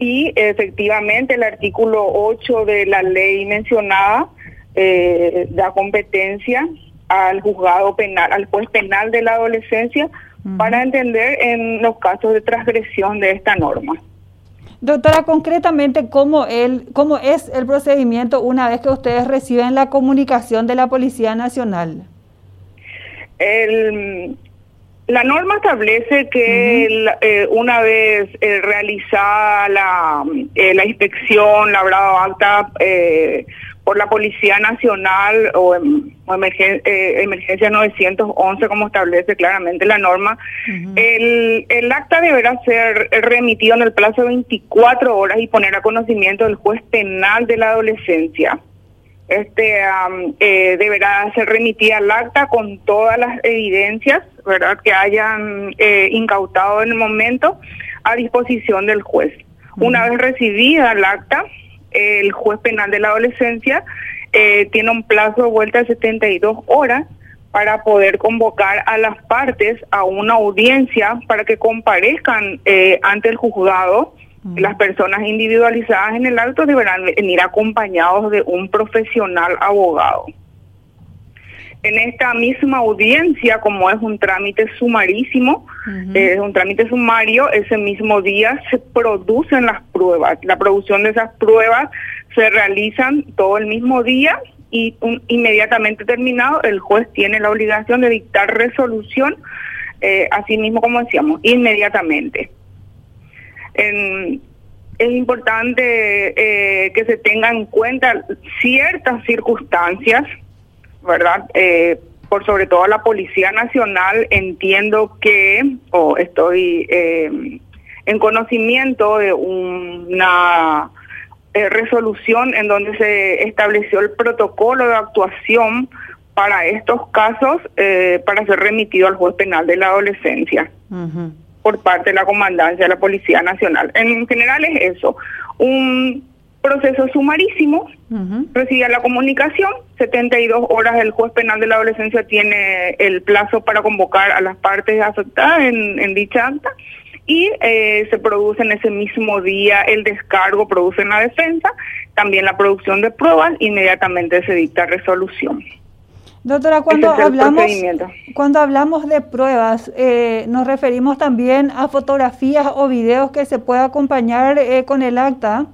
Y efectivamente el artículo 8 de la ley mencionada eh, da competencia al juzgado penal, al juez penal de la adolescencia para entender en los casos de transgresión de esta norma. Doctora, concretamente, ¿cómo, el, ¿cómo es el procedimiento una vez que ustedes reciben la comunicación de la Policía Nacional? El, la norma establece que eh, una vez eh, realizada la, eh, la inspección, labrado acta por la Policía Nacional o, emergencia 911, como establece claramente la norma, el, el acta deberá ser remitido en el plazo de 24 horas y poner a conocimiento del juez penal de la adolescencia este eh, deberá ser remitida al acta con todas las evidencias verdad que hayan eh, incautado en el momento a disposición del juez. Una vez recibida el acta el juez penal de la adolescencia eh, tiene un plazo de vuelta de 72 horas para poder convocar a las partes a una audiencia para que comparezcan ante el juzgado las personas individualizadas en el acto deberán venir acompañados de un profesional abogado. En esta misma audiencia, como es un trámite sumarísimo, es un trámite sumario, ese mismo día se producen las pruebas. La producción de esas pruebas se realizan todo el mismo día y inmediatamente terminado el juez tiene la obligación de dictar resolución, eh, así mismo como decíamos, inmediatamente es importante eh, que se tengan en cuenta ciertas circunstancias, ¿verdad? Eh, por sobre todo la Policía Nacional, entiendo que, o estoy eh, en conocimiento de una resolución en donde se estableció el protocolo de actuación para estos casos para ser remitido al juez penal de la adolescencia por parte de la comandancia de la Policía Nacional. En general es eso, un proceso sumarísimo, recibía la comunicación, 72 horas el juez penal de la adolescencia tiene el plazo para convocar a las partes afectadas en, dicha acta y eh, se produce en ese mismo día el descargo, produce en la defensa, también la producción de pruebas, inmediatamente se dicta resolución. Doctora, cuando hablamos, cuando hablamos de pruebas, eh, nos referimos también a fotografías o videos que se pueda acompañar eh, con el acta.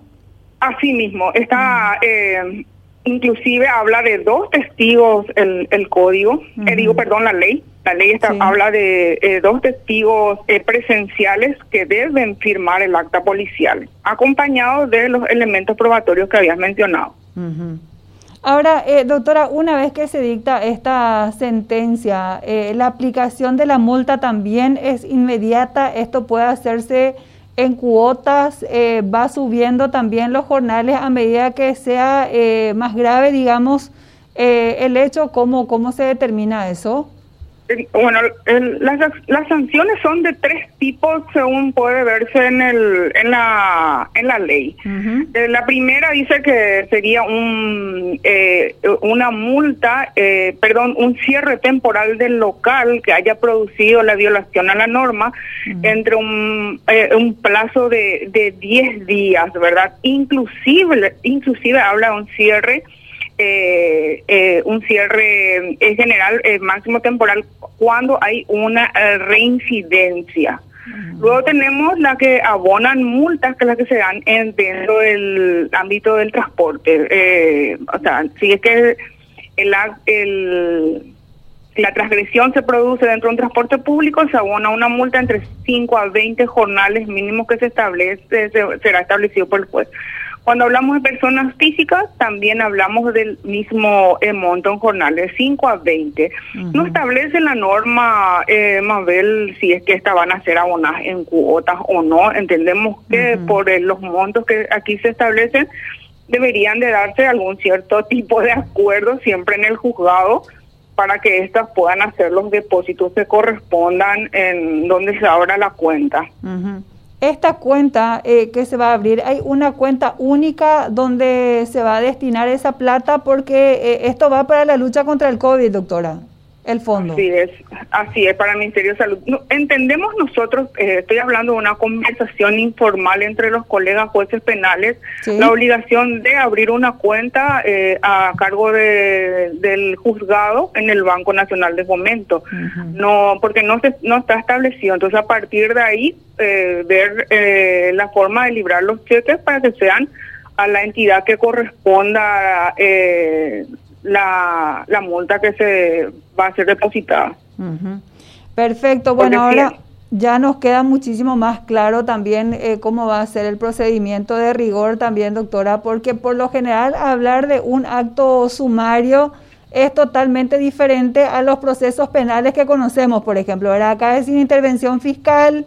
Así mismo, está, eh, inclusive habla de dos testigos el, el código, digo, perdón, la ley. La ley está, habla de dos testigos presenciales que deben firmar el acta policial, acompañados de los elementos probatorios que habías mencionado. Ahora, eh, doctora, una vez que se dicta esta sentencia, eh, ¿la aplicación de la multa también es inmediata? ¿Esto puede hacerse en cuotas? Eh, ¿Va subiendo también los jornales a medida que sea más grave, digamos, el hecho? ¿Cómo, ¿Cómo se determina eso? Bueno, las, las sanciones son de tres tipos según puede verse en el en la en la ley. Eh, la primera dice que sería un eh, una multa, eh, perdón, un cierre temporal del local que haya producido la violación a la norma entre un, un plazo de de 10 días, ¿verdad? Inclusive inclusive habla de un cierre eh, eh, un cierre en general eh, máximo temporal cuando hay una eh, reincidencia. Luego tenemos la que abonan multas, que es la que se dan en, dentro del ámbito del transporte. o sea, si es que el, el, la transgresión se produce dentro de un transporte público, se abona una multa entre 5 a 20 jornales mínimos que se establece, será establecido por el juez. Cuando hablamos de personas físicas, también hablamos del mismo eh, monto en jornal, de 5 a 20. No establece la norma, eh, Mabel, si es que esta van a ser abonadas en cuotas o no. Entendemos que por los montos que aquí se establecen, deberían de darse algún cierto tipo de acuerdo siempre en el juzgado para que éstas puedan hacer los depósitos que correspondan en donde se abra la cuenta esta cuenta eh, que se va a abrir, hay una cuenta única donde se va a destinar esa plata porque eh, esto va para la lucha contra el COVID, doctora. El fondo. Así es, así es, para el Ministerio de Salud. entendemos nosotros, eh, estoy hablando de una conversación informal entre los colegas jueces penales, la obligación de abrir una cuenta eh, a cargo de, del juzgado en el Banco Nacional de Fomento. No, porque no, se, no está establecido. Entonces, a partir de ahí, eh, ver la forma de librar los cheques para que sean a la entidad que corresponda eh, la, la multa que se va a ser depositada. Perfecto, bueno, ahora ya nos queda muchísimo más claro también eh, cómo va a ser el procedimiento de rigor también, doctora, porque por lo general hablar de un acto sumario es totalmente diferente a los procesos penales que conocemos, por ejemplo, acá es sin intervención fiscal,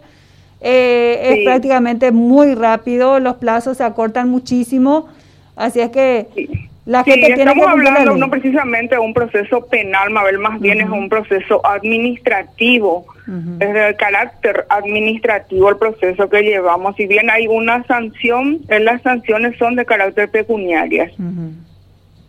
eh, es prácticamente muy rápido, los plazos se acortan muchísimo, así es que la gente tiene estamos hablando no precisamente de un proceso penal, Mabel, más bien es un proceso administrativo, es de carácter administrativo el proceso que llevamos, si bien hay una sanción, las sanciones son de carácter pecuniarias.